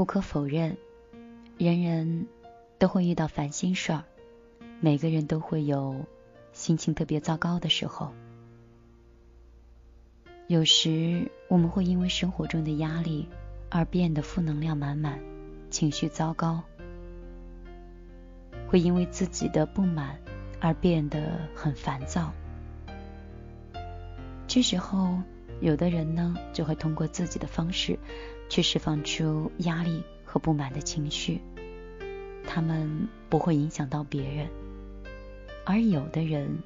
不可否认，人人都会遇到烦心事儿，每个人都会有心情特别糟糕的时候。有时我们会因为生活中的压力而变得负能量满满，情绪糟糕；会因为自己的不满而变得很烦躁。这时候，有的人呢就会通过自己的方式去释放出压力和不满的情绪，他们不会影响到别人；而有的人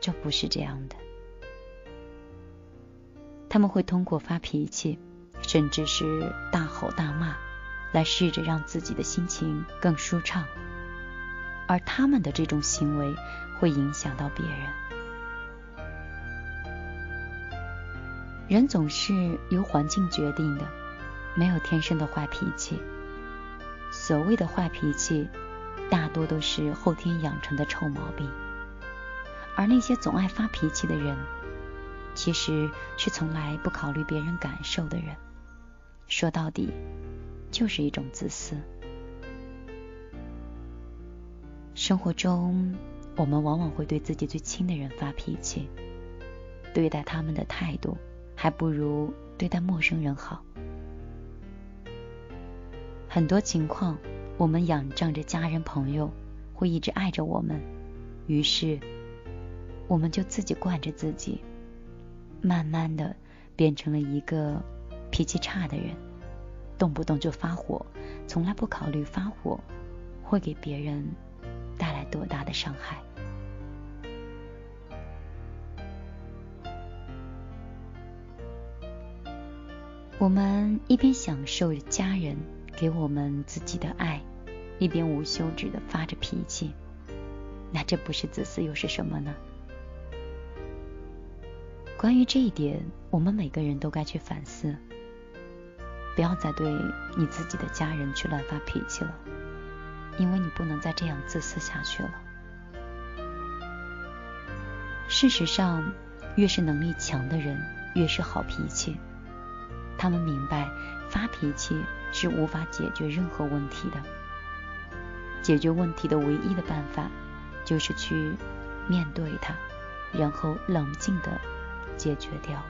就不是这样的，他们会通过发脾气，甚至是大吼大骂，来试着让自己的心情更舒畅，而他们的这种行为会影响到别人。人总是由环境决定的，没有天生的坏脾气。所谓的坏脾气，大多都是后天养成的臭毛病。而那些总爱发脾气的人，其实是从来不考虑别人感受的人。说到底，就是一种自私。生活中，我们往往会对自己最亲的人发脾气，对待他们的态度。还不如对待陌生人好。很多情况，我们仰仗着家人朋友会一直爱着我们，于是我们就自己惯着自己，慢慢的变成了一个脾气差的人，动不动就发火，从来不考虑发火会给别人带来多大的伤害。我们一边享受着家人给我们自己的爱，一边无休止的发着脾气，那这不是自私又是什么呢？关于这一点，我们每个人都该去反思，不要再对你自己的家人去乱发脾气了，因为你不能再这样自私下去了。事实上，越是能力强的人，越是好脾气。他们明白，发脾气是无法解决任何问题的。解决问题的唯一的办法，就是去面对它，然后冷静的解决掉。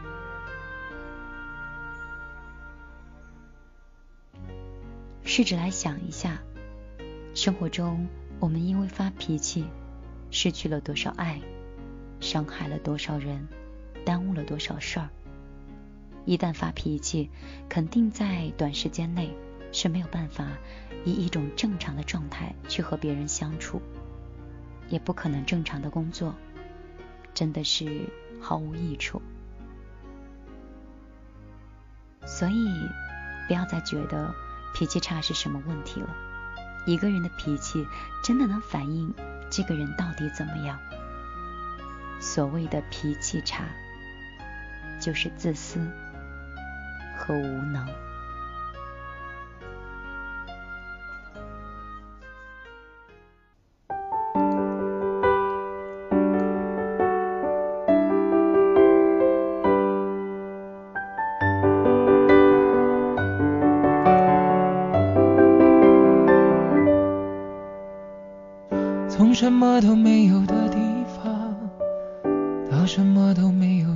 试着来想一下，生活中我们因为发脾气，失去了多少爱，伤害了多少人，耽误了多少事儿。一旦发脾气，肯定在短时间内是没有办法以一种正常的状态去和别人相处，也不可能正常的工作，真的是毫无益处。所以，不要再觉得脾气差是什么问题了。一个人的脾气真的能反映这个人到底怎么样？所谓的脾气差，就是自私。和无能。从什么都没有的地方，到什么都没有，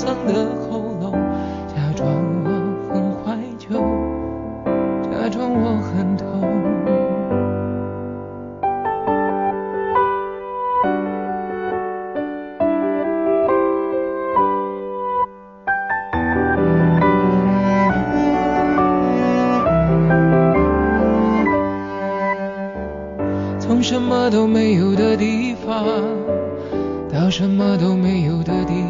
藏的喉咙假装我很怀旧假装我很痛从什么都没有的地方到什么都没有的地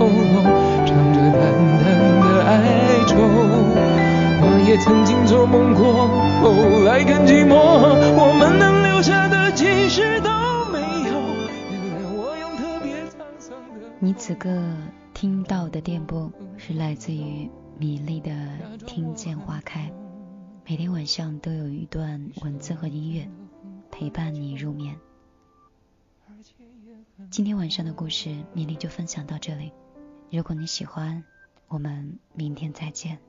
也曾经做梦过，后来更寂寞，我们能留下的其实都没有。原谅我用特别沧桑的。你此刻听到的电波是来自于米粒的《听见花开》，每天晚上都有一段文字和音乐陪伴你入眠。今天晚上的故事，米粒就分享到这里。如果你喜欢，我们明天再见。